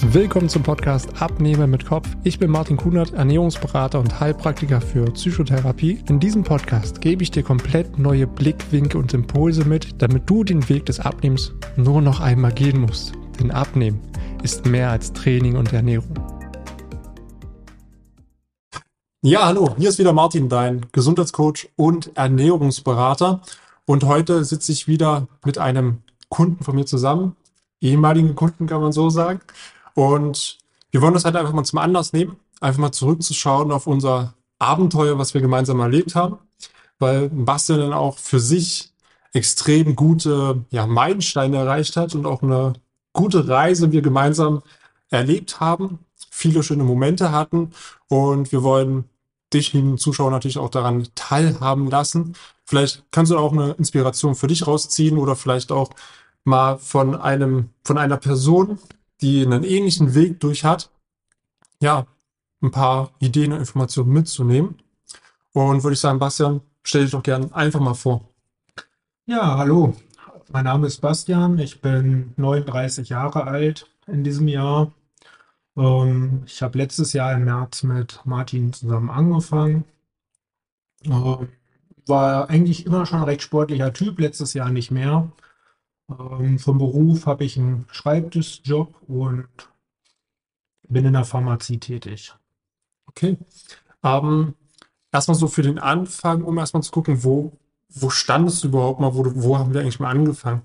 Willkommen zum Podcast Abnehmen mit Kopf. Ich bin Martin Kunert, Ernährungsberater und Heilpraktiker für Psychotherapie. In diesem Podcast gebe ich dir komplett neue Blickwinkel und Impulse mit, damit du den Weg des Abnehmens nur noch einmal gehen musst. Denn Abnehmen ist mehr als Training und Ernährung. Ja, hallo, hier ist wieder Martin, dein Gesundheitscoach und Ernährungsberater. Und heute sitze ich wieder mit einem Kunden von mir zusammen, ehemaligen Kunden kann man so sagen. Und wir wollen das halt einfach mal zum Anlass nehmen, einfach mal zurückzuschauen auf unser Abenteuer, was wir gemeinsam erlebt haben, weil Bastian dann auch für sich extrem gute ja, Meilensteine erreicht hat und auch eine gute Reise wir gemeinsam erlebt haben, viele schöne Momente hatten und wir wollen dich, lieben Zuschauer, natürlich auch daran teilhaben lassen. Vielleicht kannst du auch eine Inspiration für dich rausziehen oder vielleicht auch mal von einem, von einer Person, die einen ähnlichen Weg durch hat, ja, ein paar Ideen und Informationen mitzunehmen. Und würde ich sagen, Bastian, stell dich doch gerne einfach mal vor. Ja, hallo. Mein Name ist Bastian. Ich bin 39 Jahre alt in diesem Jahr. Ähm, ich habe letztes Jahr im März mit Martin zusammen angefangen. Ähm, war eigentlich immer schon ein recht sportlicher Typ, letztes Jahr nicht mehr. Ähm, vom Beruf habe ich einen Schreibtischjob und bin in der Pharmazie tätig. Okay. Ähm, erstmal so für den Anfang, um erstmal zu gucken, wo, wo standest du überhaupt mal, wo, wo haben wir eigentlich mal angefangen?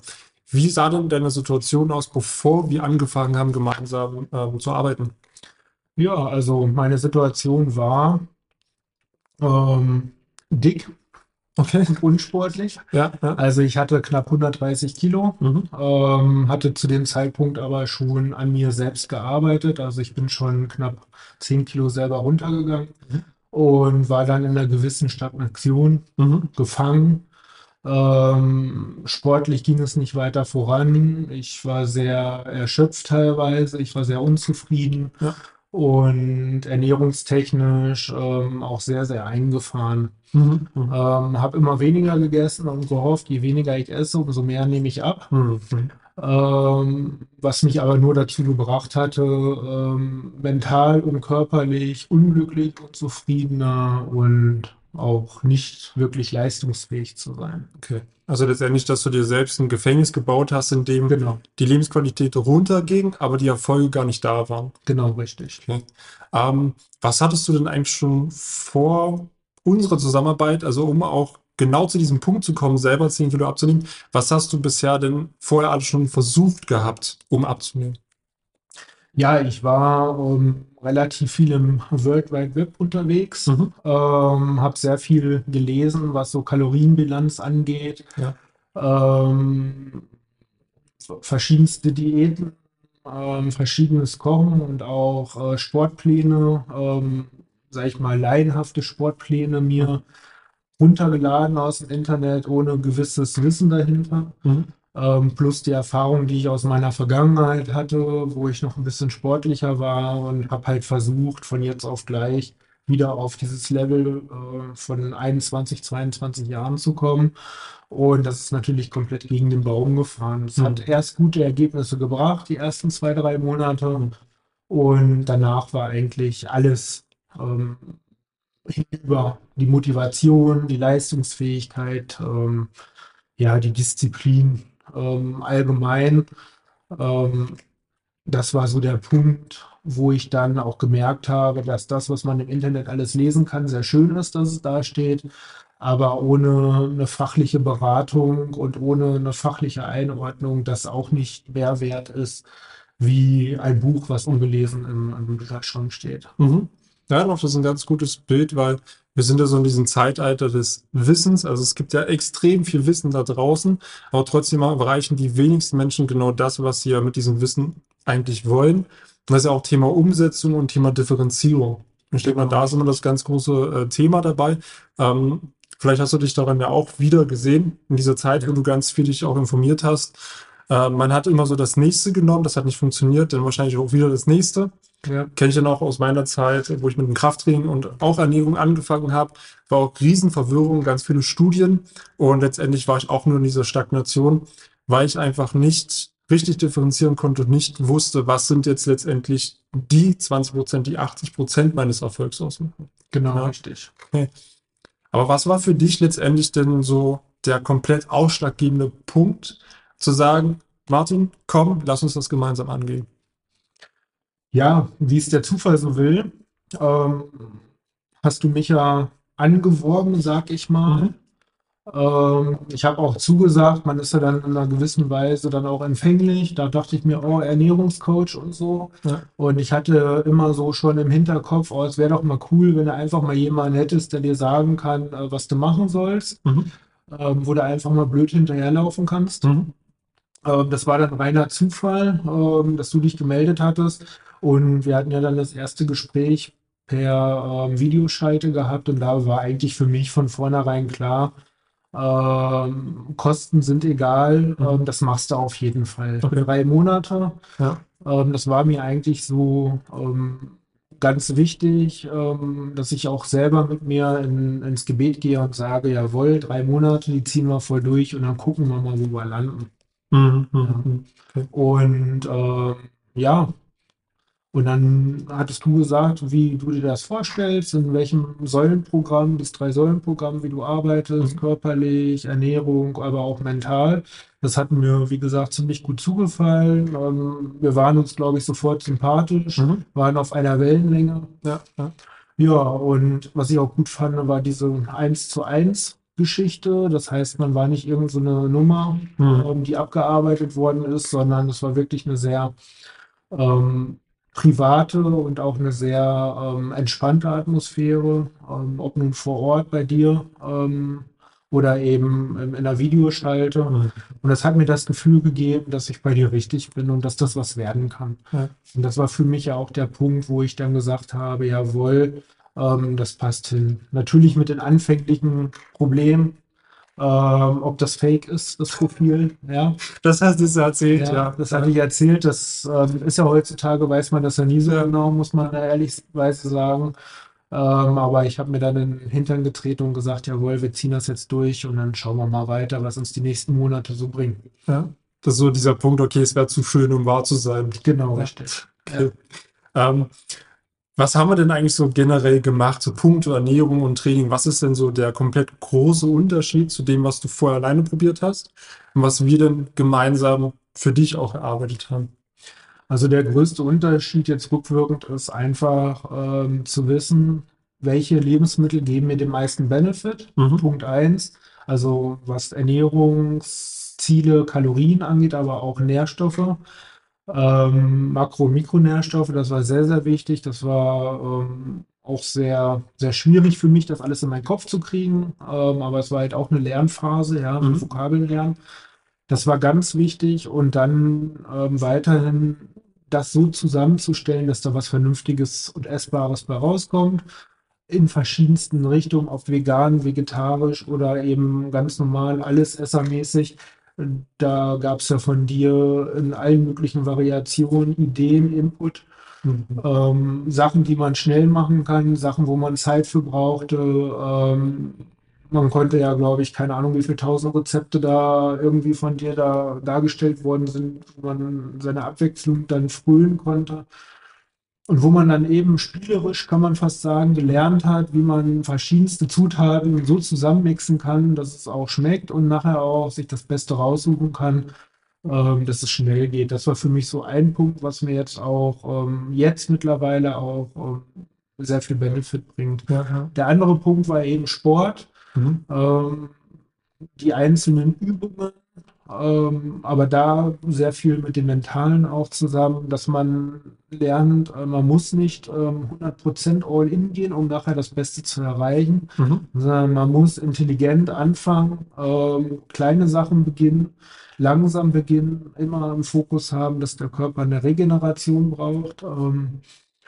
Wie sah denn deine Situation aus, bevor wir angefangen haben, gemeinsam ähm, zu arbeiten? Ja, also meine Situation war ähm, dick, Okay. Unsportlich. Ja, ja. Also ich hatte knapp 130 Kilo, mhm. ähm, hatte zu dem Zeitpunkt aber schon an mir selbst gearbeitet. Also ich bin schon knapp 10 Kilo selber runtergegangen mhm. und war dann in einer gewissen Stagnation mhm. gefangen. Ähm, sportlich ging es nicht weiter voran. Ich war sehr erschöpft teilweise. Ich war sehr unzufrieden. Ja und ernährungstechnisch ähm, auch sehr, sehr eingefahren. Mhm. mhm. Ähm, habe immer weniger gegessen und gehofft, je weniger ich esse, umso mehr nehme ich ab. Mhm. Ähm, was mich aber nur dazu gebracht hatte, ähm, mental und körperlich unglücklich und zufriedener und auch nicht wirklich leistungsfähig zu sein. Okay. Also letztendlich, dass du dir selbst ein Gefängnis gebaut hast, in dem genau. die Lebensqualität runterging, aber die Erfolge gar nicht da waren. Genau, richtig. Okay. Ähm, was hattest du denn eigentlich schon vor unserer Zusammenarbeit, also um auch genau zu diesem Punkt zu kommen, selber 10 Kilo abzunehmen, was hast du bisher denn vorher alles schon versucht gehabt, um abzunehmen? Ja, ich war ähm, relativ viel im World Wide Web unterwegs, mhm. ähm, habe sehr viel gelesen, was so Kalorienbilanz angeht, ja. ähm, verschiedenste Diäten, ähm, verschiedenes Kochen und auch äh, Sportpläne, ähm, sag ich mal, leidenhafte Sportpläne mir runtergeladen aus dem Internet ohne gewisses Wissen dahinter. Mhm ähm, plus die Erfahrung, die ich aus meiner Vergangenheit hatte, wo ich noch ein bisschen sportlicher war und habe halt versucht, von jetzt auf gleich wieder auf dieses Level äh, von 21, 22 Jahren zu kommen. Und das ist natürlich komplett gegen den Baum gefahren. Es mhm. hat erst gute Ergebnisse gebracht, die ersten zwei, drei Monate. Und danach war eigentlich alles ähm, über die Motivation, die Leistungsfähigkeit, ähm, ja, die Disziplin ähm, allgemein. Ähm, das war so der Punkt, wo ich dann auch gemerkt habe, dass das, was man im Internet alles lesen kann, sehr schön ist, dass es da steht, aber ohne eine fachliche Beratung und ohne eine fachliche Einordnung das auch nicht mehr wert ist wie ein Buch, was ungelesen im, im steht. Mhm. Ja, doch, das ist ein ganz gutes Bild, weil wir sind ja so in diesem Zeitalter des Wissens. Also es gibt ja extrem viel Wissen da draußen, aber trotzdem erreichen die wenigsten Menschen genau das, was sie ja mit diesem Wissen eigentlich wollen. Und das ist ja auch Thema Umsetzung und Thema Differenzierung. Ich denke mal, da ist immer das ganz große äh, Thema dabei. Ähm, vielleicht hast du dich daran ja auch wieder gesehen, in dieser Zeit, ja. wo du ganz viel dich auch informiert hast. Äh, man hat immer so das nächste genommen, das hat nicht funktioniert, dann wahrscheinlich auch wieder das nächste. Ja. Kenne ich ja noch aus meiner Zeit, wo ich mit dem Krafttraining und auch Ernährung angefangen habe. War auch Riesenverwirrung, ganz viele Studien. Und letztendlich war ich auch nur in dieser Stagnation, weil ich einfach nicht richtig differenzieren konnte und nicht wusste, was sind jetzt letztendlich die 20 Prozent, die 80 Prozent meines Erfolgs ausmachen. Genau, ja. richtig. Okay. Aber was war für dich letztendlich denn so der komplett ausschlaggebende Punkt, zu sagen, Martin, komm, lass uns das gemeinsam angehen? Ja, wie es der Zufall so will, ähm, hast du mich ja angeworben, sag ich mal. Mhm. Ähm, ich habe auch zugesagt, man ist ja dann in einer gewissen Weise dann auch empfänglich. Da dachte ich mir, oh, Ernährungscoach und so. Ja. Und ich hatte immer so schon im Hinterkopf, oh, es wäre doch mal cool, wenn du einfach mal jemanden hättest, der dir sagen kann, äh, was du machen sollst. Mhm. Ähm, wo du einfach mal blöd hinterherlaufen kannst. Mhm. Ähm, das war dann reiner Zufall, ähm, dass du dich gemeldet hattest. Und wir hatten ja dann das erste Gespräch per ähm, Videoschalte gehabt und da war eigentlich für mich von vornherein klar, ähm, Kosten sind egal, mhm. ähm, das machst du auf jeden Fall. Okay. Drei Monate. Ja. Ähm, das war mir eigentlich so ähm, ganz wichtig, ähm, dass ich auch selber mit mir in, ins Gebet gehe und sage, jawohl, drei Monate, die ziehen wir voll durch und dann gucken wir mal, wo wir landen. Mhm. Ja. Mhm. Okay. Und ja, und dann hattest du gesagt, wie du dir das vorstellst, in welchem Säulenprogramm, das Drei-Säulen-Programm, wie du arbeitest, mhm. körperlich, Ernährung, aber auch mental. Das hat mir, wie gesagt, ziemlich gut zugefallen. Ähm, wir waren uns, glaube ich, sofort sympathisch, mhm. waren auf einer Wellenlänge. Ja, ja. ja, und was ich auch gut fand, war diese 1 zu 1 Geschichte. Das heißt, man war nicht irgendeine so Nummer, mhm. ähm, die abgearbeitet worden ist, sondern es war wirklich eine sehr ähm, private und auch eine sehr ähm, entspannte Atmosphäre, ähm, ob nun vor Ort bei dir ähm, oder eben in, in der Videoschalte. Und das hat mir das Gefühl gegeben, dass ich bei dir richtig bin und dass das was werden kann. Ja. Und das war für mich ja auch der Punkt, wo ich dann gesagt habe, jawohl, ähm, das passt hin. Natürlich mit den anfänglichen Problemen, ähm, ob das fake ist, das Profil. Ja. Das hast du erzählt, ja. ja. Das hatte ich erzählt. Das ähm, ist ja heutzutage, weiß man das ja nie so genau, muss man ehrlichweise sagen. Ähm, aber ich habe mir dann in den Hintern getreten und gesagt, jawohl, wir ziehen das jetzt durch und dann schauen wir mal weiter, was uns die nächsten Monate so bringen. Ja. Das ist so dieser Punkt, okay, es wäre zu schön, um wahr zu sein. Genau, ja. richtig. Okay. Ja. Ähm, was haben wir denn eigentlich so generell gemacht, so Punkte Ernährung und Training? Was ist denn so der komplett große Unterschied zu dem, was du vorher alleine probiert hast und was wir denn gemeinsam für dich auch erarbeitet haben? Also der größte Unterschied jetzt rückwirkend ist einfach ähm, zu wissen, welche Lebensmittel geben mir den meisten Benefit. Mhm. Punkt eins. Also was Ernährungsziele, Kalorien angeht, aber auch Nährstoffe. Ähm, Makro- und Mikronährstoffe, das war sehr, sehr wichtig. Das war ähm, auch sehr, sehr schwierig für mich, das alles in meinen Kopf zu kriegen. Ähm, aber es war halt auch eine Lernphase, ja, mhm. Vokabeln lernen. Das war ganz wichtig. Und dann ähm, weiterhin das so zusammenzustellen, dass da was Vernünftiges und Essbares bei rauskommt. In verschiedensten Richtungen, auf vegan, vegetarisch oder eben ganz normal, alles essermäßig. Da gab es ja von dir in allen möglichen Variationen Ideen, Input, mhm. ähm, Sachen, die man schnell machen kann, Sachen, wo man Zeit für brauchte. Ähm, man konnte ja, glaube ich, keine Ahnung, wie viele tausend Rezepte da irgendwie von dir da dargestellt worden sind, wo man seine Abwechslung dann frühen konnte. Und wo man dann eben spielerisch, kann man fast sagen, gelernt hat, wie man verschiedenste Zutaten so zusammenmixen kann, dass es auch schmeckt und nachher auch sich das Beste raussuchen kann, ähm, dass es schnell geht. Das war für mich so ein Punkt, was mir jetzt auch ähm, jetzt mittlerweile auch ähm, sehr viel Benefit bringt. Ja. Der andere Punkt war eben Sport. Mhm. Ähm, die einzelnen Übungen ähm, aber da sehr viel mit dem Mentalen auch zusammen, dass man lernt, äh, man muss nicht ähm, 100% All-In gehen, um nachher das Beste zu erreichen, mhm. sondern man muss intelligent anfangen, ähm, kleine Sachen beginnen, langsam beginnen, immer im Fokus haben, dass der Körper eine Regeneration braucht. Ähm,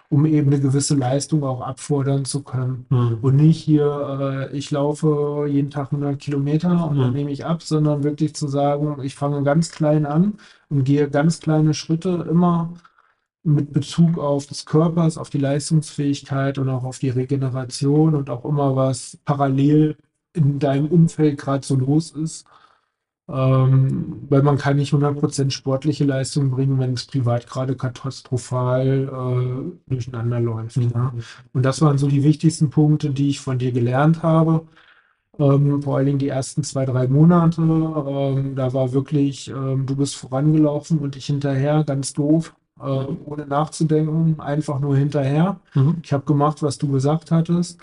um eben eine gewisse Leistung auch abfordern zu können. Mhm. Und nicht hier, äh, ich laufe jeden Tag 100 Kilometer und dann nehme ich ab, sondern wirklich zu sagen, ich fange ganz klein an und gehe ganz kleine Schritte immer mit Bezug auf des Körpers, auf die Leistungsfähigkeit und auch auf die Regeneration und auch immer was parallel in deinem Umfeld gerade so los ist. Ähm, weil man kann nicht 100% sportliche Leistung bringen, wenn es privat gerade katastrophal äh, durcheinander läuft. Mhm. Ja. Und das waren so die wichtigsten Punkte, die ich von dir gelernt habe. Ähm, vor allen Dingen die ersten zwei, drei Monate. Ähm, da war wirklich, ähm, du bist vorangelaufen und ich hinterher, ganz doof, äh, ohne nachzudenken, einfach nur hinterher. Mhm. Ich habe gemacht, was du gesagt hattest.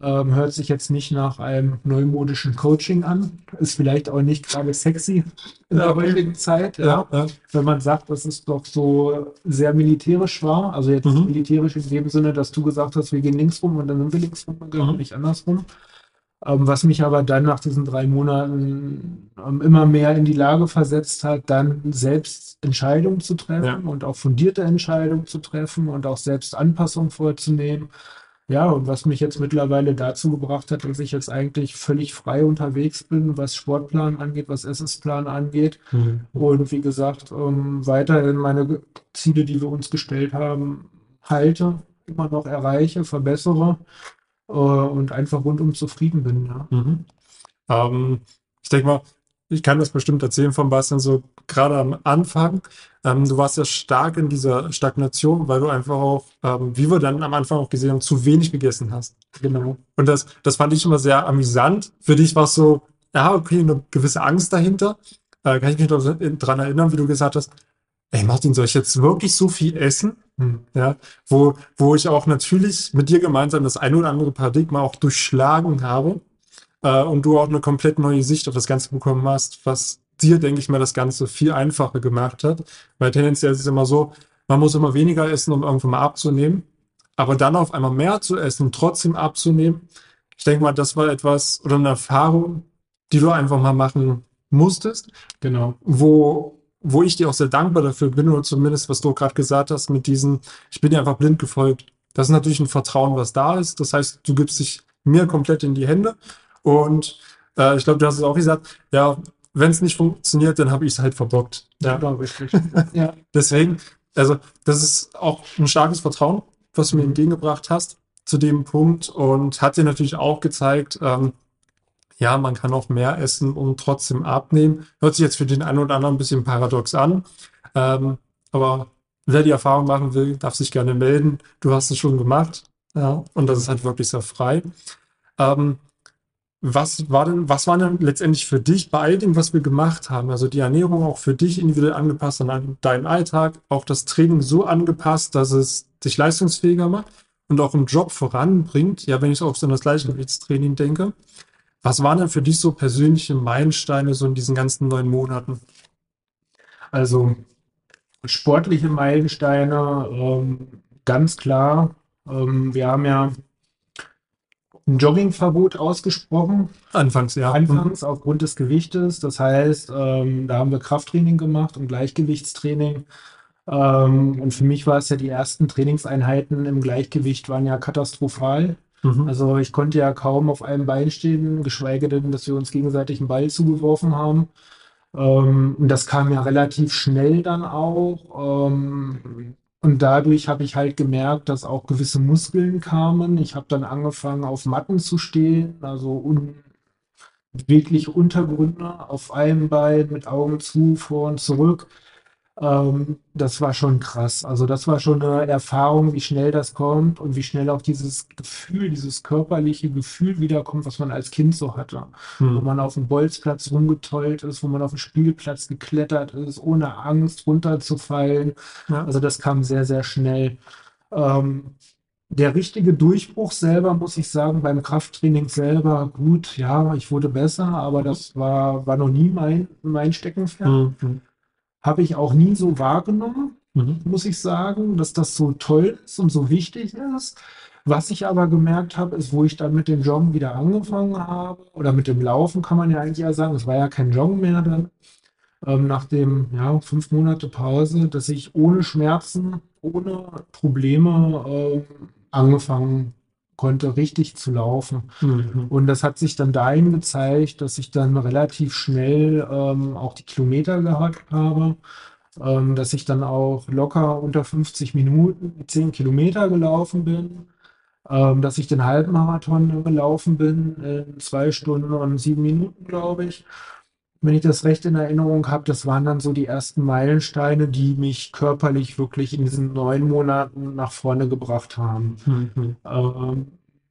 Ähm, hört sich jetzt nicht nach einem neumodischen Coaching an. Ist vielleicht auch nicht gerade sexy in der heutigen Zeit, ja. Ja. Wenn man sagt, dass es doch so sehr militärisch war. Also jetzt Mhm. militärisch in dem Sinne, dass du gesagt hast, wir gehen links rum und dann sind wir links rum gegangen, Mhm. nicht andersrum. Ähm, was mich aber dann nach diesen drei Monaten ähm, immer mehr in die Lage versetzt hat, dann selbst Entscheidungen zu treffen und auch fundierte Entscheidungen zu treffen und auch selbst Anpassungen vorzunehmen. Ja, und was mich jetzt mittlerweile dazu gebracht hat, dass ich jetzt eigentlich völlig frei unterwegs bin, was Sportplan angeht, was SS-Plan angeht. Mhm. Und wie gesagt, ähm, weiterhin meine Ziele, die wir uns gestellt haben, halte, immer noch erreiche, verbessere äh, und einfach rundum zufrieden bin. Ja. Mhm. Ähm, ich denke mal, ich kann das bestimmt erzählen von Bastian, so gerade am Anfang. Ähm, du warst ja stark in dieser Stagnation, weil du einfach auch, ähm, wie wir dann am Anfang auch gesehen haben, zu wenig gegessen hast. Genau. Und das, das fand ich immer sehr amüsant. Für dich war es so, ja, okay, eine gewisse Angst dahinter. Äh, kann ich mich noch dran erinnern, wie du gesagt hast, ey Martin, soll ich jetzt wirklich so viel essen? Hm. Ja, wo, wo ich auch natürlich mit dir gemeinsam das ein oder andere Paradigma auch durchschlagen habe äh, und du auch eine komplett neue Sicht auf das Ganze bekommen hast, was dir, denke ich mal, das Ganze viel einfacher gemacht hat. Weil tendenziell ist es immer so, man muss immer weniger essen, um irgendwann mal abzunehmen. Aber dann auf einmal mehr zu essen und trotzdem abzunehmen, ich denke mal, das war etwas oder eine Erfahrung, die du einfach mal machen musstest Genau. wo, wo ich dir auch sehr dankbar dafür bin, oder zumindest, was du gerade gesagt hast, mit diesen, ich bin dir einfach blind gefolgt. Das ist natürlich ein Vertrauen, was da ist. Das heißt, du gibst dich mir komplett in die Hände. Und äh, ich glaube, du hast es auch gesagt, ja, wenn es nicht funktioniert, dann habe ich es halt verbockt. Ja. Genau, richtig. ja. Deswegen, also das ist auch ein starkes Vertrauen, was du mir entgegengebracht hast zu dem Punkt und hat dir natürlich auch gezeigt, ähm, ja, man kann auch mehr essen und trotzdem abnehmen. Hört sich jetzt für den einen oder anderen ein bisschen paradox an, ähm, aber wer die Erfahrung machen will, darf sich gerne melden. Du hast es schon gemacht, ja, und das ist halt wirklich sehr frei. Ähm, was war denn, was war denn letztendlich für dich bei all dem, was wir gemacht haben? Also die Ernährung auch für dich individuell angepasst an deinen Alltag, auch das Training so angepasst, dass es dich leistungsfähiger macht und auch im Job voranbringt. Ja, wenn ich auf so das Gleichgewichtstraining denke. Was waren denn für dich so persönliche Meilensteine so in diesen ganzen neun Monaten? Also sportliche Meilensteine, ähm, ganz klar. Ähm, wir haben ja ein Joggingverbot ausgesprochen, Anfangs, ja. anfangs aufgrund des Gewichtes. Das heißt, ähm, da haben wir Krafttraining gemacht und Gleichgewichtstraining. Ähm, und für mich war es ja die ersten Trainingseinheiten im Gleichgewicht waren ja katastrophal. Mhm. Also ich konnte ja kaum auf einem Bein stehen, geschweige denn, dass wir uns gegenseitig einen Ball zugeworfen haben. Ähm, und das kam ja relativ schnell dann auch. Ähm, und dadurch habe ich halt gemerkt, dass auch gewisse Muskeln kamen. Ich habe dann angefangen, auf Matten zu stehen, also un bewegliche Untergründe auf einem Bein mit Augen zu, vor und zurück. Ähm, das war schon krass. Also das war schon eine Erfahrung, wie schnell das kommt und wie schnell auch dieses Gefühl, dieses körperliche Gefühl wiederkommt, was man als Kind so hatte. Wo Mhm. man auf dem Bolzplatz rumgetollt ist, wo man auf dem Spielplatz geklettert ist, ohne Angst runterzufallen. Ja. Also das kam sehr, sehr schnell. Ähm, der richtige Durchbruch selber, muss ich sagen, beim Krafttraining selber, gut, ja, ich wurde besser, aber das war, war noch nie mein, mein Steckenpferd. Mhm. Habe ich auch nie so wahrgenommen, Mhm. muss ich sagen, dass das so toll ist und so wichtig ist. Was ich aber gemerkt habe, ist, wo ich dann mit dem Joggen wieder angefangen habe, oder mit dem Laufen kann man ja eigentlich ja sagen, es war ja kein Joggen mehr dann, ähm, nach dem, ja, fünf Monate Pause, dass ich ohne Schmerzen, ohne Probleme ähm, angefangen konnte, richtig zu laufen. Mhm. Und das hat sich dann dahin gezeigt, dass ich dann relativ schnell ähm, auch die Kilometer gehabt habe, ähm, dass ich dann auch locker unter 50 Minuten die 10 Kilometer gelaufen bin, ähm, dass ich den Halbmarathon gelaufen bin in zwei Stunden und sieben Minuten, glaube ich. Wenn ich das recht in Erinnerung habe, das waren dann so die ersten Meilensteine, die mich körperlich wirklich in diesen neun Monaten nach vorne gebracht haben. Mhm. Ähm,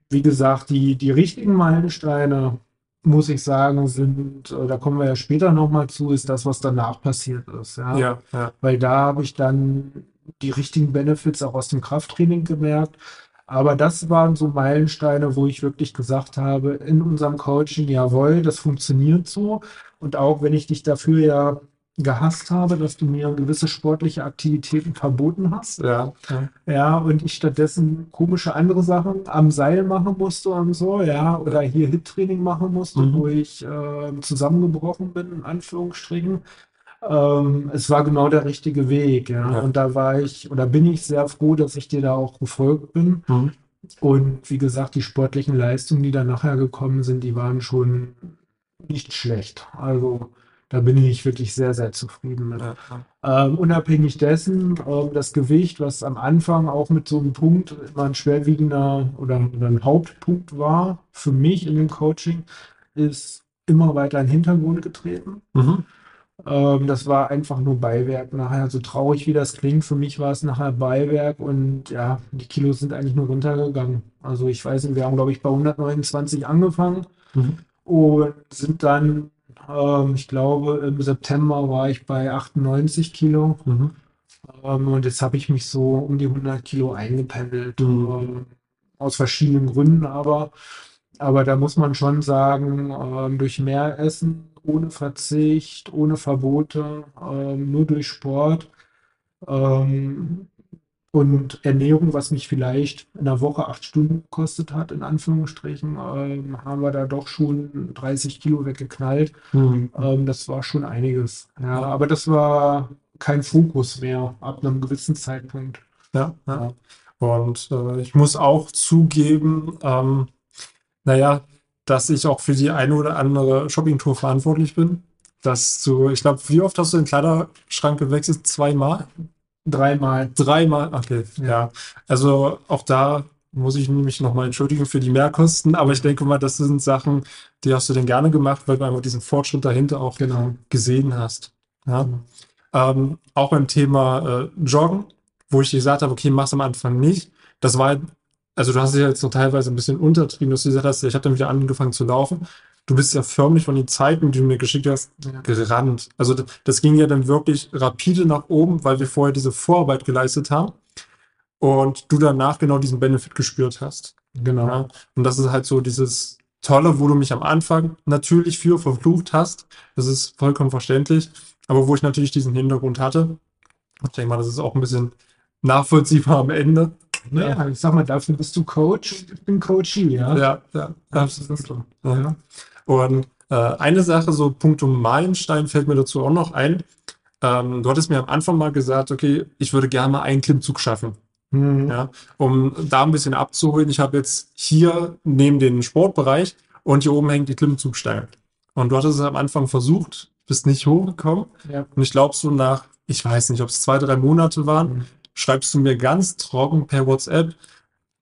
wie gesagt, die, die richtigen Meilensteine, muss ich sagen, sind, äh, da kommen wir ja später nochmal zu, ist das, was danach passiert ist. Ja? Ja, ja. Weil da habe ich dann die richtigen Benefits auch aus dem Krafttraining gemerkt. Aber das waren so Meilensteine, wo ich wirklich gesagt habe, in unserem Coaching, jawohl, das funktioniert so. Und auch wenn ich dich dafür ja gehasst habe, dass du mir gewisse sportliche Aktivitäten verboten hast. Ja, ja. und ich stattdessen komische andere Sachen am Seil machen musste und so, ja, oder hier Hit-Training machen musste, mhm. wo ich äh, zusammengebrochen bin, in Anführungsstrichen. Ähm, es war genau der richtige Weg, ja. ja. Und da war ich, oder bin ich sehr froh, dass ich dir da auch gefolgt bin. Mhm. Und wie gesagt, die sportlichen Leistungen, die da nachher gekommen sind, die waren schon nicht schlecht. Also da bin ich wirklich sehr, sehr zufrieden mit. Ja, ähm, unabhängig dessen, ähm, das Gewicht, was am Anfang auch mit so einem Punkt immer ein schwerwiegender oder, oder ein Hauptpunkt war für mich in dem Coaching, ist immer weiter in den Hintergrund getreten. Mhm. Ähm, das war einfach nur Beiwerk nachher, so traurig wie das klingt. Für mich war es nachher Beiwerk und ja, die Kilos sind eigentlich nur runtergegangen. Also ich weiß nicht, wir haben glaube ich bei 129 angefangen mhm. Und sind dann, ähm, ich glaube im September war ich bei 98 Kilo. Mhm. Ähm, und jetzt habe ich mich so um die 100 Kilo eingependelt. Mhm. Ähm, aus verschiedenen Gründen aber. Aber da muss man schon sagen, ähm, durch mehr Essen ohne Verzicht, ohne Verbote, ähm, nur durch Sport ähm, und Ernährung, was mich vielleicht in der Woche acht Stunden gekostet hat, in Anführungsstrichen, ähm, haben wir da doch schon 30 Kilo weggeknallt. Mhm. Ähm, das war schon einiges. Ja, aber das war kein Fokus mehr ab einem gewissen Zeitpunkt. Ja, ja. Und äh, ich muss auch zugeben, ähm, naja, dass ich auch für die eine oder andere Shoppingtour verantwortlich bin. Dass du, ich glaube, wie oft hast du den Kleiderschrank gewechselt? Zweimal? Dreimal. Dreimal, okay, ja. Also auch da muss ich mich nochmal entschuldigen für die Mehrkosten, aber ich denke mal, das sind Sachen, die hast du denn gerne gemacht, weil du einfach diesen Fortschritt dahinter auch genau. gesehen hast. Ja. Mhm. Ähm, auch beim Thema äh, Joggen, wo ich gesagt habe, okay, mach's am Anfang nicht. Das war also du hast ja jetzt noch teilweise ein bisschen untertrieben, dass du gesagt hast, ich habe dann wieder angefangen zu laufen. Du bist ja förmlich von den Zeiten, die du mir geschickt hast, ja. gerannt. Also das, ging ja dann wirklich rapide nach oben, weil wir vorher diese Vorarbeit geleistet haben und du danach genau diesen Benefit gespürt hast. Genau. Ja? Und das ist halt so dieses Tolle, wo du mich am Anfang natürlich für verflucht hast. Das ist vollkommen verständlich. Aber wo ich natürlich diesen Hintergrund hatte. Ich denke mal, das ist auch ein bisschen nachvollziehbar am Ende. Naja, ich sag mal, dafür bist du Coach, ich bin Coachie, ja. Ja, ja, absolut. Ja. Und äh, eine Sache, so Punkt um Meilenstein fällt mir dazu auch noch ein. Ähm, du hattest mir am Anfang mal gesagt, okay, ich würde gerne mal einen Klimmzug schaffen. Mhm. Ja, um da ein bisschen abzuholen. Ich habe jetzt hier neben den Sportbereich und hier oben hängt die Klimmzugstange. Und du hattest es am Anfang versucht, bist nicht hochgekommen. Ja. Und ich glaube, so nach, ich weiß nicht, ob es zwei, drei Monate waren, mhm schreibst du mir ganz trocken per WhatsApp,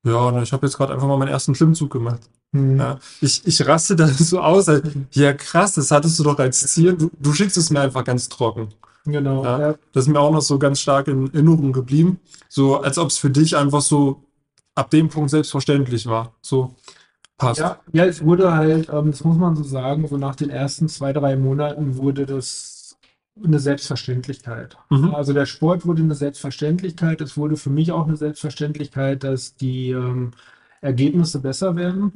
ja, ich habe jetzt gerade einfach mal meinen ersten Klimmzug gemacht. Mhm. Ja, ich, ich raste da so aus, ja krass, das hattest du doch als Ziel. Du, du schickst es mir einfach ganz trocken. Genau. Ja, ja. Das ist mir auch noch so ganz stark in Erinnerung geblieben. So, als ob es für dich einfach so ab dem Punkt selbstverständlich war. So passt. Ja, ja es wurde halt, ähm, das muss man so sagen, so nach den ersten zwei, drei Monaten wurde das eine Selbstverständlichkeit. Mhm. Also der Sport wurde eine Selbstverständlichkeit. Es wurde für mich auch eine Selbstverständlichkeit, dass die ähm, Ergebnisse besser werden.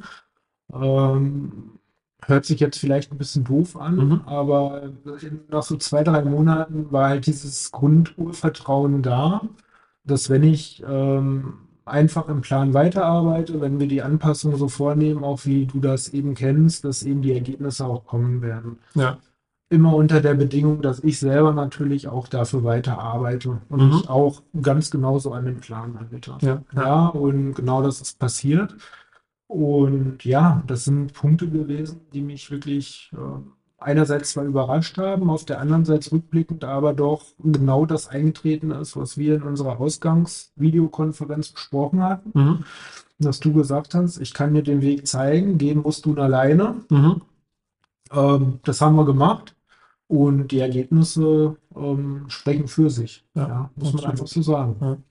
Ähm, hört sich jetzt vielleicht ein bisschen doof an, mhm. aber nach so zwei, drei Monaten war halt dieses Grundurvertrauen da, dass wenn ich ähm, einfach im Plan weiterarbeite, wenn wir die Anpassung so vornehmen, auch wie du das eben kennst, dass eben die Ergebnisse auch kommen werden. Ja immer unter der Bedingung, dass ich selber natürlich auch dafür weiter arbeite und mhm. ich auch ganz genauso an den Plan halte. Ja. ja, und genau das ist passiert. Und ja, das sind Punkte gewesen, die mich wirklich äh, einerseits zwar überrascht haben, auf der anderen Seite rückblickend aber doch genau das eingetreten ist, was wir in unserer Ausgangsvideokonferenz besprochen hatten. Mhm. Dass du gesagt hast, ich kann dir den Weg zeigen, gehen musst du alleine. Mhm. Ähm, das haben wir gemacht. Und die Ergebnisse ähm, sprechen für sich. Ja, Ja, muss man einfach so sagen.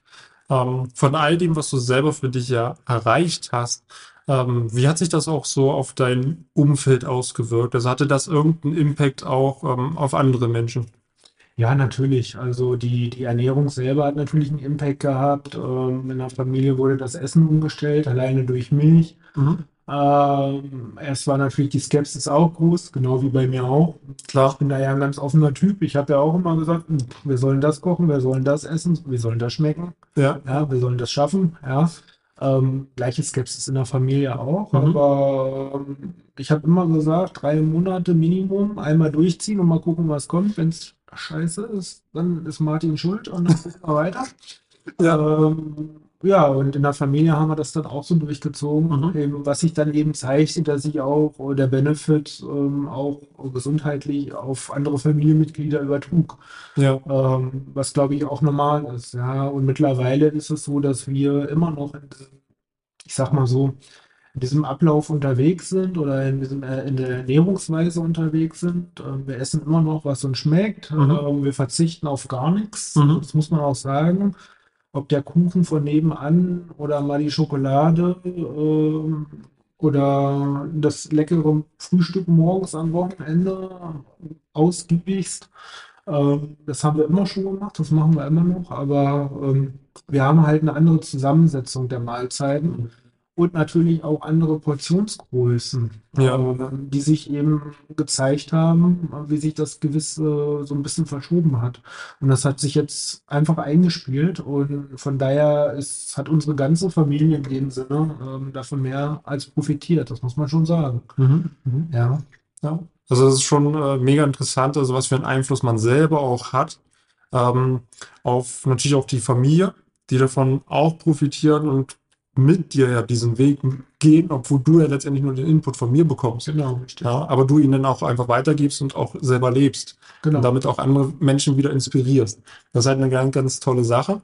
Ähm, von all dem, was du selber für dich ja erreicht hast, ähm, wie hat sich das auch so auf dein Umfeld ausgewirkt? Also hatte das irgendeinen Impact auch ähm, auf andere Menschen? Ja, natürlich. Also die, die Ernährung selber hat natürlich einen Impact gehabt. Ähm, in der Familie wurde das Essen umgestellt, alleine durch Milch. Ähm, erst war natürlich die Skepsis auch groß, genau wie bei mir auch. Ich Klar. bin da ja ein ganz offener Typ. Ich habe ja auch immer gesagt, hm, wir sollen das kochen, wir sollen das essen, wir sollen das schmecken, Ja. ja, wir sollen das schaffen, ja. Ähm, gleiche Skepsis in der Familie auch, Mhm. aber ähm, ich habe immer gesagt, drei Monate Minimum, einmal durchziehen und mal gucken, was kommt. Wenn es scheiße ist, dann ist Martin schuld und dann gucken wir weiter. Ja. Ähm, ja, und in der Familie haben wir das dann auch so durchgezogen, Mhm. eben, was sich dann eben zeigte, dass sich auch äh, der Benefit ähm, auch gesundheitlich auf andere Familienmitglieder übertrug, Ja. ähm, was glaube ich auch normal ist. Ja, und mittlerweile ist es so, dass wir immer noch in diesem, ich sag mal so, in diesem Ablauf unterwegs sind oder in diesem, äh, in der Ernährungsweise unterwegs sind. Ähm, wir essen immer noch, was uns schmeckt. Mhm. Ähm, wir verzichten auf gar nichts. Mhm. Das muss man auch sagen. Ob der Kuchen von nebenan oder mal die Schokolade ähm, oder das leckere Frühstück morgens am Wochenende ausgiebigst. Ähm, das haben wir immer schon gemacht, das machen wir immer noch, aber ähm, wir haben halt eine andere Zusammensetzung der Mahlzeiten und natürlich auch andere Portionsgrößen, Ja. ähm, die sich eben gezeigt haben, wie sich das gewisse so ein bisschen verschoben hat. Und das hat sich jetzt einfach eingespielt und von daher ist, hat unsere ganze Familie in dem Sinne ähm, davon mehr als profitiert, das muss man schon sagen. Mhm. Mhm. Ja. Ja, also das ist schon äh, mega interessant, also was für einen Einfluss man selber auch hat, ähm, auf natürlich auch die Familie, die davon auch profitieren und mit dir ja diesen Weg gehen, obwohl du ja letztendlich nur den Input von mir bekommst. Genau, richtig. Ja, aber du ihn dann auch einfach weitergibst und auch selber lebst Genau. und damit auch andere Menschen wieder inspirierst. Das ist halt eine ganz, ganz tolle Sache.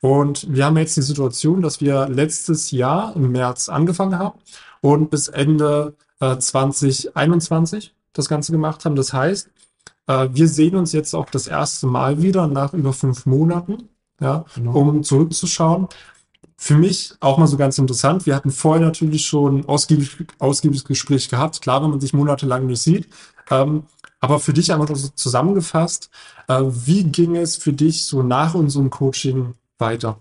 Und wir haben jetzt die Situation, dass wir letztes Jahr im März angefangen haben und bis Ende äh, 2021 das Ganze gemacht haben. Das heißt, äh, wir sehen uns jetzt auch das erste Mal wieder nach über fünf Monaten, ja, Genau. um zurückzuschauen. Für mich auch mal so ganz interessant. Wir hatten vorher natürlich schon ausgiebig, ausgiebiges Gespräch gehabt. Klar, wenn man sich monatelang nicht sieht. Ähm, aber für dich einfach so zusammengefasst, äh, wie ging es für dich so nach unserem Coaching weiter?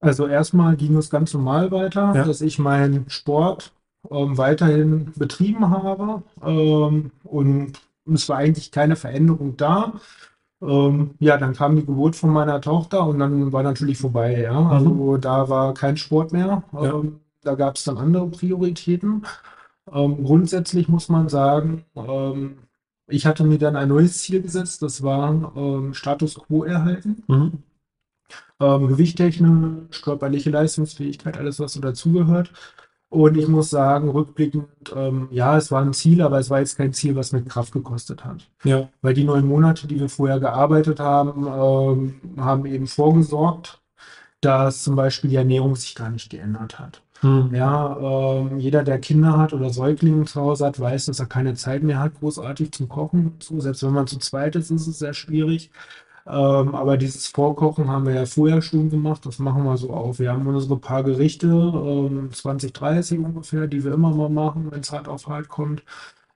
Also erstmal ging es ganz normal weiter, Ja. dass ich meinen Sport ähm, weiterhin betrieben habe ähm, und es war eigentlich keine Veränderung da. Ähm, ja, dann kam die Geburt von meiner Tochter und dann war natürlich vorbei, ja. Also da war kein Sport mehr. Ja. Ähm, da gab es dann andere Prioritäten. Ähm, grundsätzlich muss man sagen, ähm, ich hatte mir dann ein neues Ziel gesetzt, das war ähm, Status quo erhalten. Mhm. Ähm, gewichttechnisch, körperliche Leistungsfähigkeit, alles, was so dazugehört. Und ich muss sagen, rückblickend, ähm, ja, es war ein Ziel, aber es war jetzt kein Ziel, was mir Kraft gekostet hat. Ja, Weil die neun Monate, die wir vorher gearbeitet haben, ähm, haben eben vorgesorgt, dass zum Beispiel die Ernährung sich gar nicht geändert hat. Mhm. Ja, ähm, jeder, der Kinder hat oder Säuglinge zu Hause hat, weiß, dass er keine Zeit mehr hat, großartig zum Kochen. und So, selbst wenn man zu zweit ist, ist es sehr schwierig. Ähm, aber dieses Vorkochen haben wir ja vorher schon gemacht. Das machen wir so auf. Wir haben unsere paar Gerichte, ähm, 20, 30 ungefähr, die wir immer mal machen, wenn es hart auf hart kommt.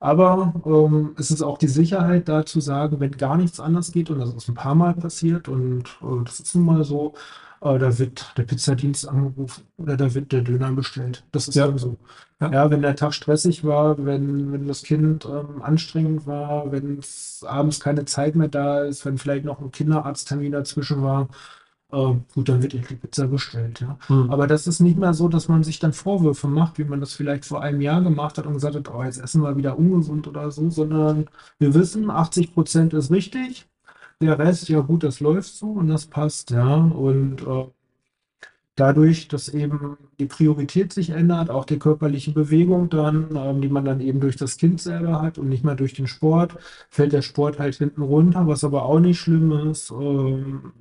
Aber ähm, es ist auch die Sicherheit, da zu sagen, wenn gar nichts anders geht, und das ist ein paar Mal passiert, und äh, das ist nun mal so, äh, da wird der Pizzadienst angerufen oder da wird der Döner bestellt. Das ist Ja. dann so. Ja. Ja, wenn der Tag stressig war, wenn, wenn das Kind ähm, anstrengend war, wenn es abends keine Zeit mehr da ist, wenn vielleicht noch ein Kinderarzttermin dazwischen war, ähm, gut, dann wird die Pizza bestellt, ja. Mhm. Aber das ist nicht mehr so, dass man sich dann Vorwürfe macht, wie man das vielleicht vor einem Jahr gemacht hat und gesagt hat, oh, jetzt essen wir wieder ungesund oder so, sondern wir wissen, 80 Prozent ist richtig, der Rest, ja gut, das läuft so und das passt, ja. Und äh, dadurch, dass eben die Priorität sich ändert, auch die körperliche Bewegung dann, ähm, die man dann eben durch das Kind selber hat und nicht mehr durch den Sport, fällt der Sport halt hinten runter, was aber auch nicht schlimm ist. Ähm,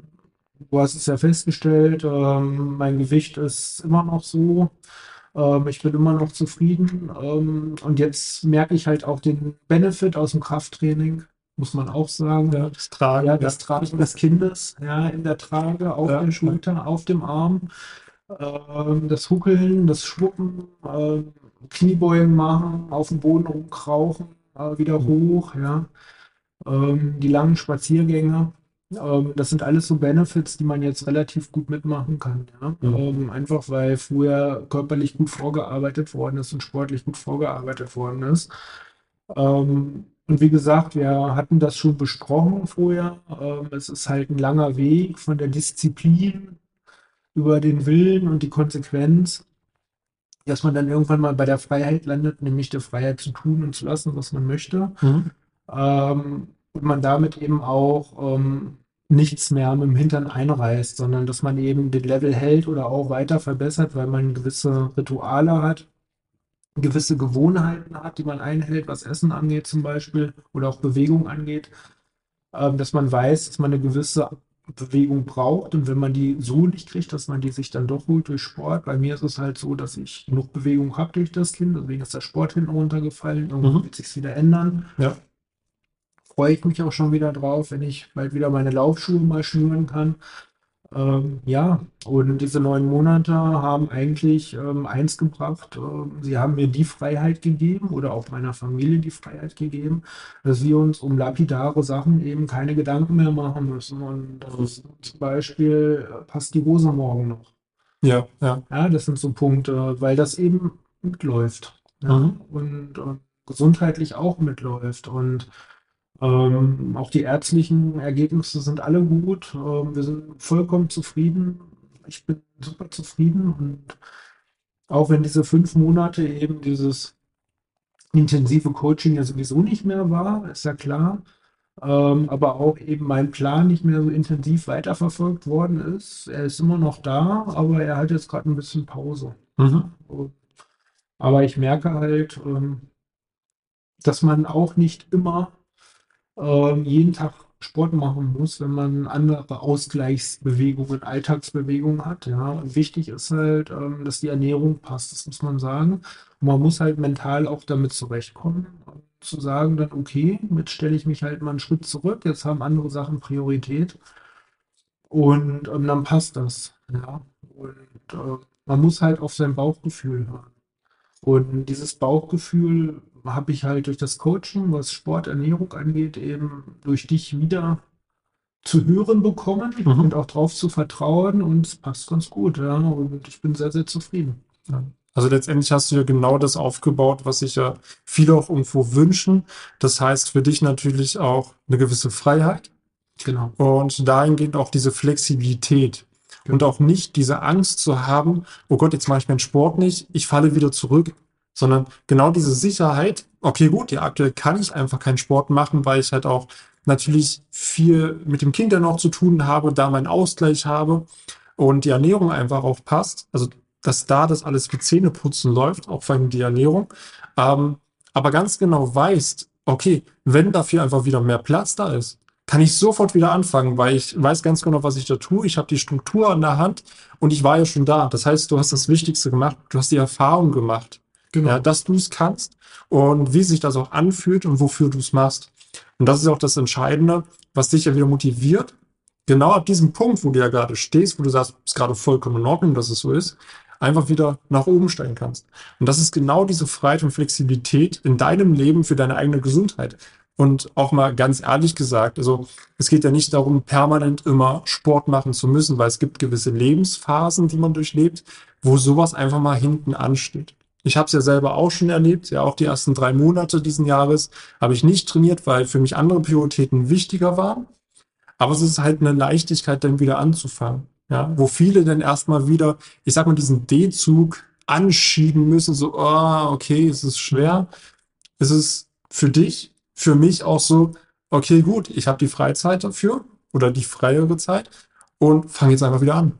du hast es ja festgestellt, ähm, mein Gewicht ist immer noch so. Ähm, ich bin immer noch zufrieden. Ähm, und jetzt merke ich halt auch den Benefit aus dem Krafttraining, muss man auch sagen. Ja, das Tragen. Ja, das Tragen des Kindes, ja, in der Trage, auf Ja. der Schulter, auf dem Arm. Ähm, das Huckeln, das Schwuppen, ähm, Kniebeugen machen, auf dem Boden rumkrauchen, äh, wieder hoch, ja. Ähm, die langen Spaziergänge. Ähm, das sind alles so Benefits, die man jetzt relativ gut mitmachen kann. Ja? Mhm. Ähm, einfach weil früher körperlich gut vorgearbeitet worden ist und sportlich gut vorgearbeitet worden ist. Ähm, und wie gesagt, wir hatten das schon besprochen vorher. Ähm, es ist halt ein langer Weg von der Disziplin über den Willen und die Konsequenz, dass man dann irgendwann mal bei der Freiheit landet, nämlich der Freiheit zu tun und zu lassen, was man möchte. Mhm. Ähm, und man damit eben auch ähm, nichts mehr mit dem Hintern einreißt, sondern dass man eben den Level hält oder auch weiter verbessert, weil man gewisse Rituale hat, gewisse Gewohnheiten hat, die man einhält, was Essen angeht zum Beispiel oder auch Bewegung angeht, ähm, dass man weiß, dass man eine gewisse Bewegung braucht und wenn man die so nicht kriegt, dass man die sich dann doch holt durch Sport. Bei mir ist es halt so, dass ich genug Bewegung habe durch das Kind, deswegen ist der Sport hinten runtergefallen, irgendwann Mhm. wird sich wieder ändern. Ja. Freue ich mich auch schon wieder drauf, wenn ich bald wieder meine Laufschuhe mal schnüren kann. Ähm, ja, und diese neun Monate haben eigentlich ähm, eins gebracht. Ähm, sie haben mir die Freiheit gegeben oder auch meiner Familie die Freiheit gegeben, dass wir uns um lapidare Sachen eben keine Gedanken mehr machen müssen. Und ist zum Beispiel, äh, passt die Hose morgen noch? Ja, ja. Ja, das sind so Punkte, weil das eben mitläuft. Ja, Mhm. und, und gesundheitlich auch mitläuft. Und ähm, auch die ärztlichen Ergebnisse sind alle gut. Ähm, wir sind vollkommen zufrieden. Ich bin super zufrieden. Und auch wenn diese fünf Monate eben dieses intensive Coaching ja sowieso nicht mehr war, ist ja klar. Ähm, aber auch eben mein Plan nicht mehr so intensiv weiterverfolgt worden ist. Er ist immer noch da, aber er hat jetzt gerade ein bisschen Pause. Mhm. Aber ich merke halt, ähm, dass man auch nicht immer ähm, jeden Tag Sport machen muss, wenn man andere Ausgleichsbewegungen, Alltagsbewegungen hat. Ja, und wichtig ist halt, ähm, dass die Ernährung passt, das muss man sagen. Und man muss halt mental auch damit zurechtkommen, zu sagen dann, okay, jetzt stelle ich mich halt mal einen Schritt zurück, jetzt haben andere Sachen Priorität und ähm, dann passt das. Ja, und äh, man muss halt auf sein Bauchgefühl hören. Und dieses Bauchgefühl habe ich halt durch das Coaching, was Sport, Ernährung angeht, eben durch dich wieder zu hören bekommen Mhm. und auch drauf zu vertrauen und es passt ganz gut, ja. Und ich bin sehr, sehr zufrieden. Also letztendlich hast du ja genau das aufgebaut, was sich ja viele auch irgendwo wünschen. Das heißt für dich natürlich auch eine gewisse Freiheit Genau. und dahingehend auch diese Flexibilität. Und auch nicht diese Angst zu haben, oh Gott, jetzt mache ich meinen Sport nicht, ich falle wieder zurück, sondern genau diese Sicherheit, okay, gut, ja, aktuell kann ich einfach keinen Sport machen, weil ich halt auch natürlich viel mit dem Kind dann noch zu tun habe, da meinen Ausgleich habe und die Ernährung einfach auch passt. Also, dass da das alles mit Zähneputzen läuft, auch vor allem die Ernährung. Ähm, aber ganz genau weißt, okay, wenn dafür einfach wieder mehr Platz da ist, kann ich sofort wieder anfangen, weil ich weiß ganz genau, was ich da tue. Ich habe die Struktur an der Hand und ich war ja schon da. Das heißt, du hast das Wichtigste gemacht. Du hast die Erfahrung gemacht, Genau. ja, dass du es kannst und wie sich das auch anfühlt und wofür du es machst. Und das ist auch das Entscheidende, was dich ja wieder motiviert. Genau ab diesem Punkt, wo du ja gerade stehst, wo du sagst, es ist gerade vollkommen in Ordnung, dass es so ist, einfach wieder nach oben steigen kannst. Und das ist genau diese Freiheit und Flexibilität in deinem Leben für deine eigene Gesundheit. Und auch mal ganz ehrlich gesagt, also es geht ja nicht darum, permanent immer Sport machen zu müssen, weil es gibt gewisse Lebensphasen, die man durchlebt, wo sowas einfach mal hinten ansteht. Ich habe es ja selber auch schon erlebt, ja auch die ersten drei Monate diesen Jahres habe ich nicht trainiert, weil für mich andere Prioritäten wichtiger waren. Aber es ist halt eine Leichtigkeit, dann wieder anzufangen. Ja, wo viele dann erstmal wieder, ich sag mal, diesen D-Zug anschieben müssen, so, oh, okay, es ist schwer. Es ist für dich, für mich auch so, okay, gut, ich habe die Freizeit dafür oder die freiere Zeit und fange jetzt einfach wieder an.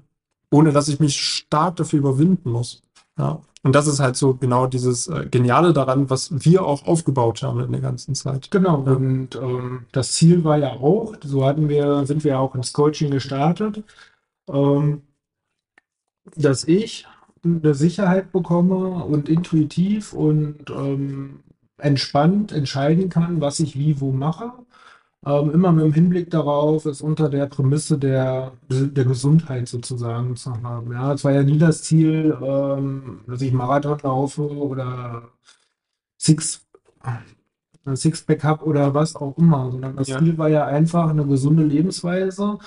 Ohne dass ich mich stark dafür überwinden muss. Ja. Und das ist halt so genau dieses äh, Geniale daran, was wir auch aufgebaut haben in der ganzen Zeit. Genau, Ja. und ähm, das Ziel war ja auch, so hatten wir, sind wir auch ins Coaching gestartet, ähm, dass ich eine Sicherheit bekomme und intuitiv und ähm, entspannt entscheiden kann, was ich wie wo mache. Ähm, immer mit dem Hinblick darauf, es unter der Prämisse der, der Gesundheit sozusagen zu haben. Ja, es war ja nie das Ziel, ähm, dass ich Marathon laufe oder Six, ein Sixpack habe oder was auch immer, sondern das Ja. Ziel war ja einfach eine gesunde Lebensweise.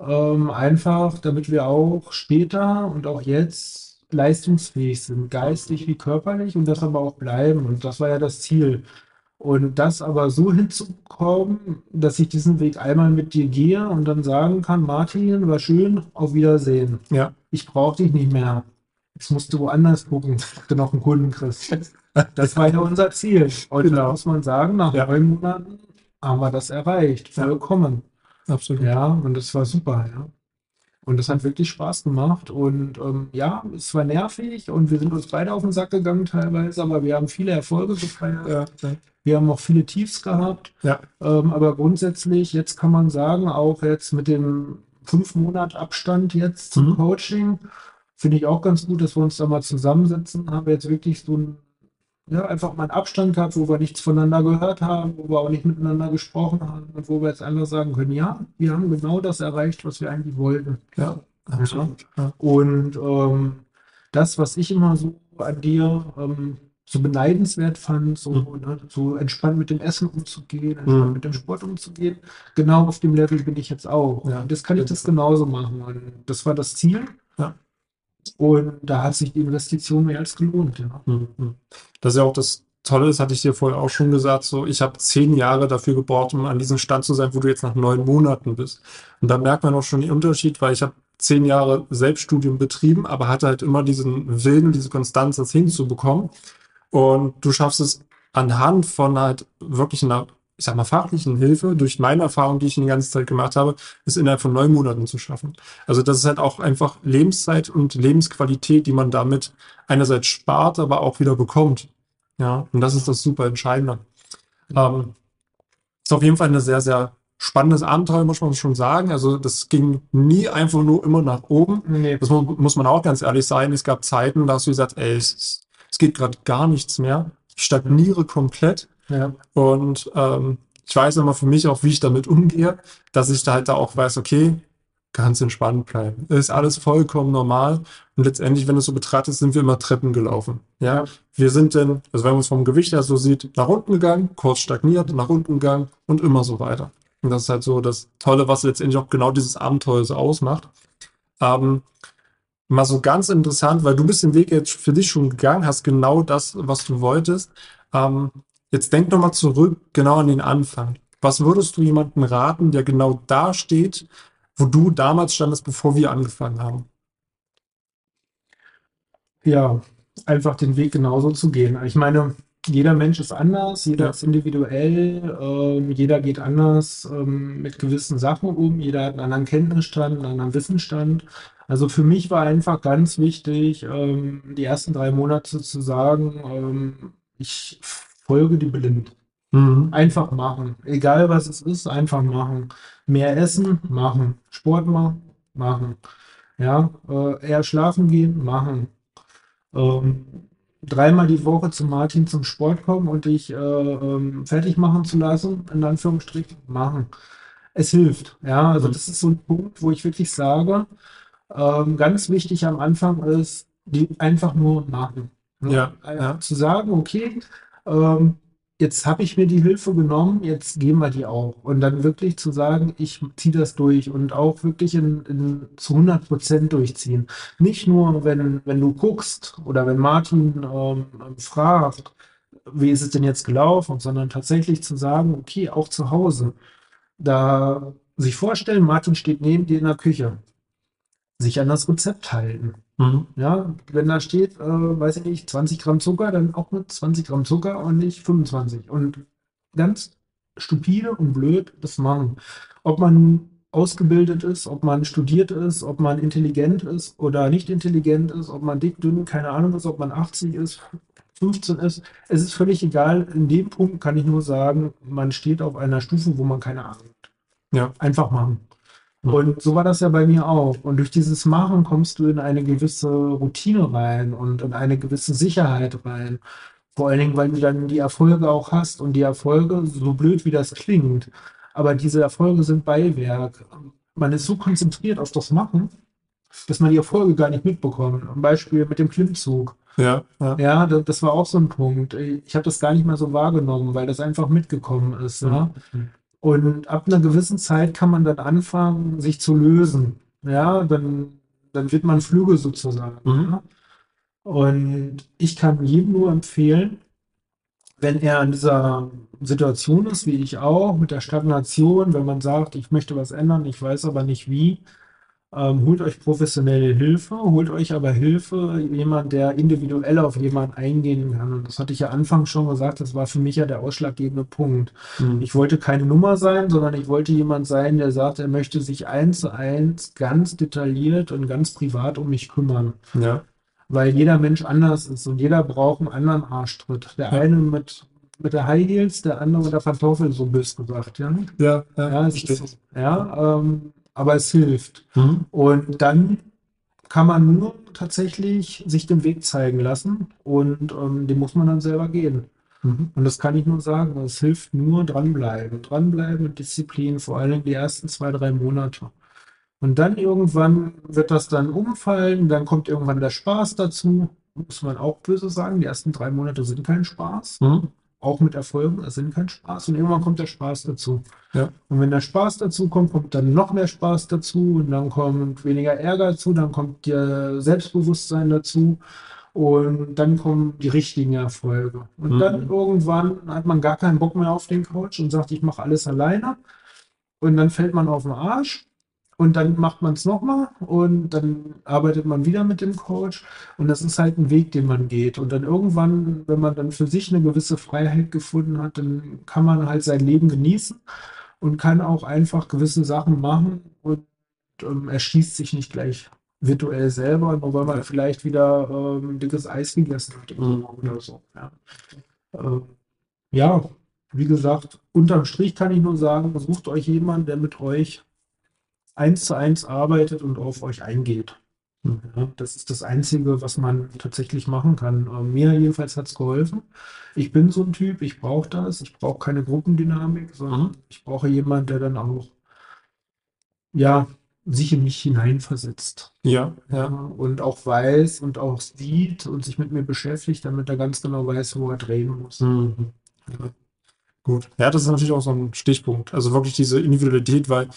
Ähm, einfach, damit wir auch später und auch jetzt leistungsfähig sind, geistig wie körperlich und das aber auch bleiben. Und das war ja das Ziel. Und das aber so hinzubekommen, dass ich diesen Weg einmal mit dir gehe und dann sagen kann, Martin, war schön, auf Wiedersehen. Ja. Ich brauche dich nicht mehr. Jetzt musst du woanders gucken, ob du noch einen Kunden kriegst. Das war ja unser Ziel. Und Genau. da muss man sagen, nach Ja. neun Monaten haben wir das erreicht. Ja. Vollkommen. Absolut. Ja, und das war super, ja. Und das hat wirklich Spaß gemacht. Und ähm, ja, es war nervig und wir sind uns beide auf den Sack gegangen teilweise, aber wir haben viele Erfolge gefeiert. Ja, ja. Wir haben auch viele Tiefs gehabt. Ja. Ähm, aber grundsätzlich, jetzt kann man sagen, auch jetzt mit dem fünf Monat Abstand jetzt zum Mhm. Coaching, finde ich auch ganz gut, dass wir uns da mal zusammensetzen. Haben wir jetzt wirklich so ein, ja, einfach mal einen Abstand gehabt, wo wir nichts voneinander gehört haben, wo wir auch nicht miteinander gesprochen haben und wo wir jetzt einfach sagen können, ja, wir haben genau das erreicht, was wir eigentlich wollten. ja, absolut. Ja. Und ähm, das, was ich immer so an dir ähm, so beneidenswert fand, so, Mhm. ne, so entspannt mit dem Essen umzugehen, entspannt Mhm. mit dem Sport umzugehen, genau auf dem Level bin ich jetzt auch. Ja. Und das kann ich das genauso machen. Und das war das Ziel. Ja. Und da hat sich die Investition mehr als gelohnt. Ja. Mhm. Das ist ja auch das Tolle, das hatte ich dir vorher auch schon gesagt, so ich habe zehn Jahre dafür gebraucht, um an diesem Stand zu sein, wo du jetzt nach neun Monaten bist. Und da merkt man auch schon den Unterschied, weil ich habe zehn Jahre Selbststudium betrieben, aber hatte halt immer diesen Willen diese Konstanz, das hinzubekommen. Und du schaffst es anhand von halt wirklich einer, ich sag mal, fachlichen Hilfe, durch meine Erfahrung, die ich die ganze Zeit gemacht habe, es innerhalb von neun Monaten zu schaffen. Also das ist halt auch einfach Lebenszeit und Lebensqualität, die man damit einerseits spart, aber auch wieder bekommt. Ja, und das ist das super Entscheidende. Ähm, ist auf jeden Fall ein sehr, sehr spannendes Abenteuer, muss man schon sagen. Also das ging nie einfach nur immer nach oben. Nee, Das mu muss man auch ganz ehrlich sein. Es gab Zeiten, da hast du gesagt, ey, es, es geht gerade gar nichts mehr. Ich stagniere komplett. Ja. Und ähm, ich weiß immer für mich auch, wie ich damit umgehe, dass ich da halt da auch weiß, okay, ganz entspannt bleiben. Ist alles vollkommen normal. Und letztendlich, wenn du es so betrachtest, sind wir immer Treppen gelaufen. Ja, wir sind dann, also wenn man es vom Gewicht her so sieht, nach unten gegangen, kurz stagniert, nach unten gegangen und immer so weiter. Und das ist halt so das Tolle, was letztendlich auch genau dieses Abenteuer so ausmacht. Ähm, mal so ganz interessant, weil du bist den Weg jetzt für dich schon gegangen, hast genau das, was du wolltest. Ähm, jetzt denk nochmal zurück, genau an den Anfang. Was würdest du jemandem raten, der genau da steht, wo du damals standest, bevor wir angefangen haben? Ja, einfach den Weg genauso zu gehen. Ich meine, jeder Mensch ist anders, jeder Ja. ist individuell, ähm, jeder geht anders ähm, mit gewissen Sachen um, jeder hat einen anderen Kenntnisstand, einen anderen Wissensstand. Also für mich war einfach ganz wichtig, ähm, die ersten drei Monate zu sagen, ähm, ich folge die blind. Mhm. Einfach machen. Egal was es ist, einfach machen. Mehr essen, machen. Sport machen, machen. Ja, äh, eher schlafen gehen, machen. Ähm, dreimal die Woche zu Martin zum Sport kommen und dich äh, ähm, fertig machen zu lassen, in Anführungsstrichen, machen. Es hilft. Ja, also Mhm. das ist so ein Punkt, wo ich wirklich sage, ähm, ganz wichtig am Anfang ist, die einfach nur machen. Ja, Äh, ja. Zu sagen, okay, ähm, jetzt habe ich mir die Hilfe genommen, jetzt geben wir die auch. Und dann wirklich zu sagen, ich ziehe das durch und auch wirklich in, in, zu 100 Prozent durchziehen. Nicht nur, wenn, wenn du guckst oder wenn Martin ähm, fragt, wie ist es denn jetzt gelaufen, sondern tatsächlich zu sagen, okay, auch zu Hause. Da sich vorstellen, Martin steht neben dir in der Küche. Sich an das Rezept halten. Mhm. Ja, wenn da steht, äh, weiß ich nicht, 20 Gramm Zucker, dann auch mit 20 Gramm Zucker und nicht 25. Und ganz stupide und blöd das machen. Ob man ausgebildet ist, ob man studiert ist, ob man intelligent ist oder nicht intelligent ist, ob man dick, dünn, keine Ahnung ist, ob man 80 ist, 15 ist. Es ist völlig egal. In dem Punkt kann ich nur sagen, man steht auf einer Stufe, wo man keine Ahnung hat. Ja. Einfach machen. Und so war das ja bei mir auch. Und durch dieses Machen kommst du in eine gewisse Routine rein und in eine gewisse Sicherheit rein. Vor allen Dingen, weil du dann die Erfolge auch hast. Und die Erfolge, so blöd wie das klingt, aber diese Erfolge sind Beiwerk. Man ist so konzentriert auf das Machen, dass man die Erfolge gar nicht mitbekommt. Ein Beispiel mit dem Klimmzug. Ja, ja. Ja, das, war auch so ein Punkt. Ich habe das gar nicht mehr so wahrgenommen, weil das einfach mitgekommen ist. Mhm. Und ab einer gewissen Zeit kann man dann anfangen, sich zu lösen. Ja, dann, dann wird man Flügel sozusagen. Mhm. Und ich kann jedem nur empfehlen, wenn er an dieser Situation ist, wie ich auch, mit der Stagnation, wenn man sagt, ich möchte was ändern, ich weiß aber nicht wie, ähm, holt euch professionelle Hilfe, holt euch aber Hilfe, jemand, der individuell auf jemanden eingehen kann. Und das hatte ich ja anfangs schon gesagt, das war für mich ja der ausschlaggebende Punkt. Mhm. Ich wollte keine Nummer sein, sondern ich wollte jemand sein, der sagt, er möchte sich eins zu eins ganz detailliert und ganz privat um mich kümmern. Ja. Weil jeder Mensch anders ist und jeder braucht einen anderen Arschtritt. Der Ja. eine mit, mit der High Heels, der andere mit der Pantoffel, so bös gesagt. Ja, Ja, ja, ja, ist ja ähm, aber es hilft. Mhm. Und dann kann man nur tatsächlich sich den Weg zeigen lassen und ähm, den muss man dann selber gehen. Mhm. Und das kann ich nur sagen, es hilft nur dranbleiben. Dranbleiben und Disziplin, vor allem die ersten zwei, drei Monate. Und dann irgendwann wird das dann umfallen, dann kommt irgendwann der Spaß dazu. Muss man auch böse sagen, die ersten drei Monate sind kein Spaß. Mhm. Auch mit Erfolgen, es sind kein Spaß. Und irgendwann kommt der Spaß dazu. Ja. Und wenn der Spaß dazu kommt, kommt dann noch mehr Spaß dazu und dann kommt weniger Ärger dazu, dann kommt der Selbstbewusstsein dazu und dann kommen die richtigen Erfolge. Und Mhm. dann irgendwann hat man gar keinen Bock mehr auf den Coach und sagt, ich mache alles alleine. Und dann fällt man auf den Arsch und dann macht man es nochmal und dann arbeitet man wieder mit dem Coach. Und das ist halt ein Weg, den man geht. Und dann irgendwann, wenn man dann für sich eine gewisse Freiheit gefunden hat, dann kann man halt sein Leben genießen und kann auch einfach gewisse Sachen machen und ähm, erschießt sich nicht gleich virtuell selber, nur weil man vielleicht wieder ähm, dickes Eis gegessen hat oder so. Ja. Ähm, ja, wie gesagt, unterm Strich kann ich nur sagen, sucht euch jemanden, der mit euch eins zu eins arbeitet und auf euch eingeht. Ja, das ist das Einzige, was man tatsächlich machen kann. Ähm, mir jedenfalls hat es geholfen. Ich bin so ein Typ, ich brauche das. Ich brauche keine Gruppendynamik, sondern Mhm. ich brauche jemanden, der dann auch ja, sich in mich hineinversetzt. Ja, Ja, ja. und auch weiß und auch sieht und sich mit mir beschäftigt, damit er ganz genau weiß, wo er drehen muss. Mhm. Ja. Gut. Ja, das ist natürlich auch so ein Stichpunkt. Also wirklich diese Individualität, weil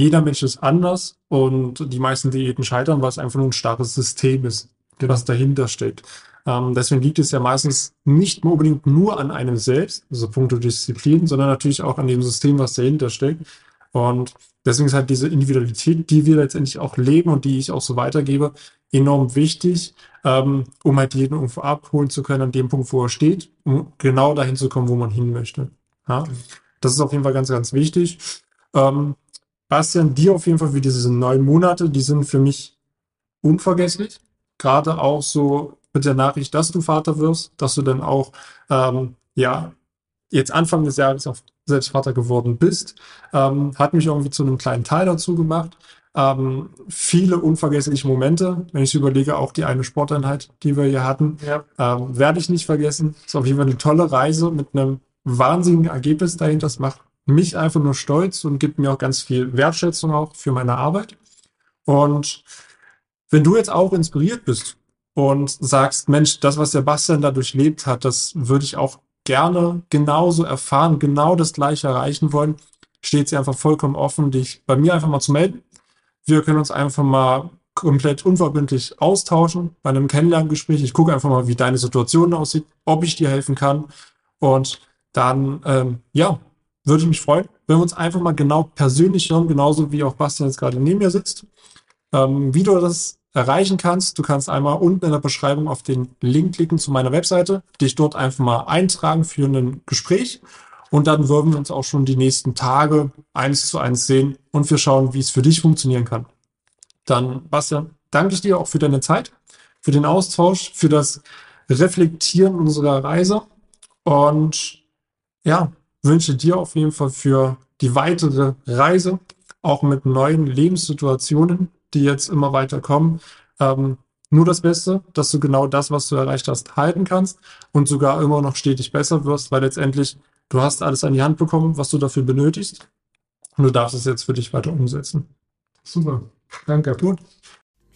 jeder Mensch ist anders und die meisten Diäten scheitern, weil es einfach nur ein starres System ist, was dahinter steckt. Ähm, deswegen liegt es ja meistens nicht unbedingt nur an einem selbst, also punkto Disziplin, sondern natürlich auch an dem System, was dahinter steckt. Und deswegen ist halt diese Individualität, die wir letztendlich auch leben und die ich auch so weitergebe, enorm wichtig, ähm, um halt jeden irgendwo abholen zu können an dem Punkt, wo er steht, um genau dahin zu kommen, wo man hin möchte. Ja? Das ist auf jeden Fall ganz, ganz wichtig. Ähm, Bastian, dir auf jeden Fall für diese neun Monate, die sind für mich unvergesslich. Gerade auch so mit der Nachricht, dass du Vater wirst, dass du dann auch, ähm, ja, jetzt Anfang des Jahres auch selbst Vater geworden bist, ähm, hat mich irgendwie zu einem kleinen Teil dazu gemacht. Ähm, viele unvergessliche Momente, wenn ich überlege, auch die eine Sporteinheit, die wir hier hatten, Ja. ähm, werde ich nicht vergessen. Ist auf jeden Fall eine tolle Reise mit einem wahnsinnigen Ergebnis dahinter. Das macht mich einfach nur stolz und gibt mir auch ganz viel Wertschätzung auch für meine Arbeit. Und wenn du jetzt auch inspiriert bist und sagst, Mensch, das, was der Bastian da durchlebt hat, das würde ich auch gerne genauso erfahren, genau das gleiche erreichen wollen, steht sie einfach vollkommen offen, dich bei mir einfach mal zu melden. Wir können uns einfach mal komplett unverbindlich austauschen bei einem Kennenlerngespräch. Ich gucke einfach mal, wie deine Situation aussieht, ob ich dir helfen kann. Und dann, ähm, ja, würde ich mich freuen, wenn wir uns einfach mal genau persönlich hören, genauso wie auch Bastian jetzt gerade neben mir sitzt. Ähm, wie du das erreichen kannst, du kannst einmal unten in der Beschreibung auf den Link klicken zu meiner Webseite, dich dort einfach mal eintragen für ein Gespräch. Und dann würden wir uns auch schon die nächsten Tage eins zu eins sehen und wir schauen, wie es für dich funktionieren kann. Dann, Bastian, danke ich dir auch für deine Zeit, für den Austausch, für das Reflektieren unserer Reise und ja, wünsche dir auf jeden Fall für die weitere Reise auch mit neuen Lebenssituationen, die jetzt immer weiter kommen, ähm, nur das Beste, dass du genau das, was du erreicht hast, halten kannst und sogar immer noch stetig besser wirst, weil letztendlich du hast alles an die Hand bekommen, was du dafür benötigst und du darfst es jetzt für dich weiter umsetzen. Super. Danke. Gut.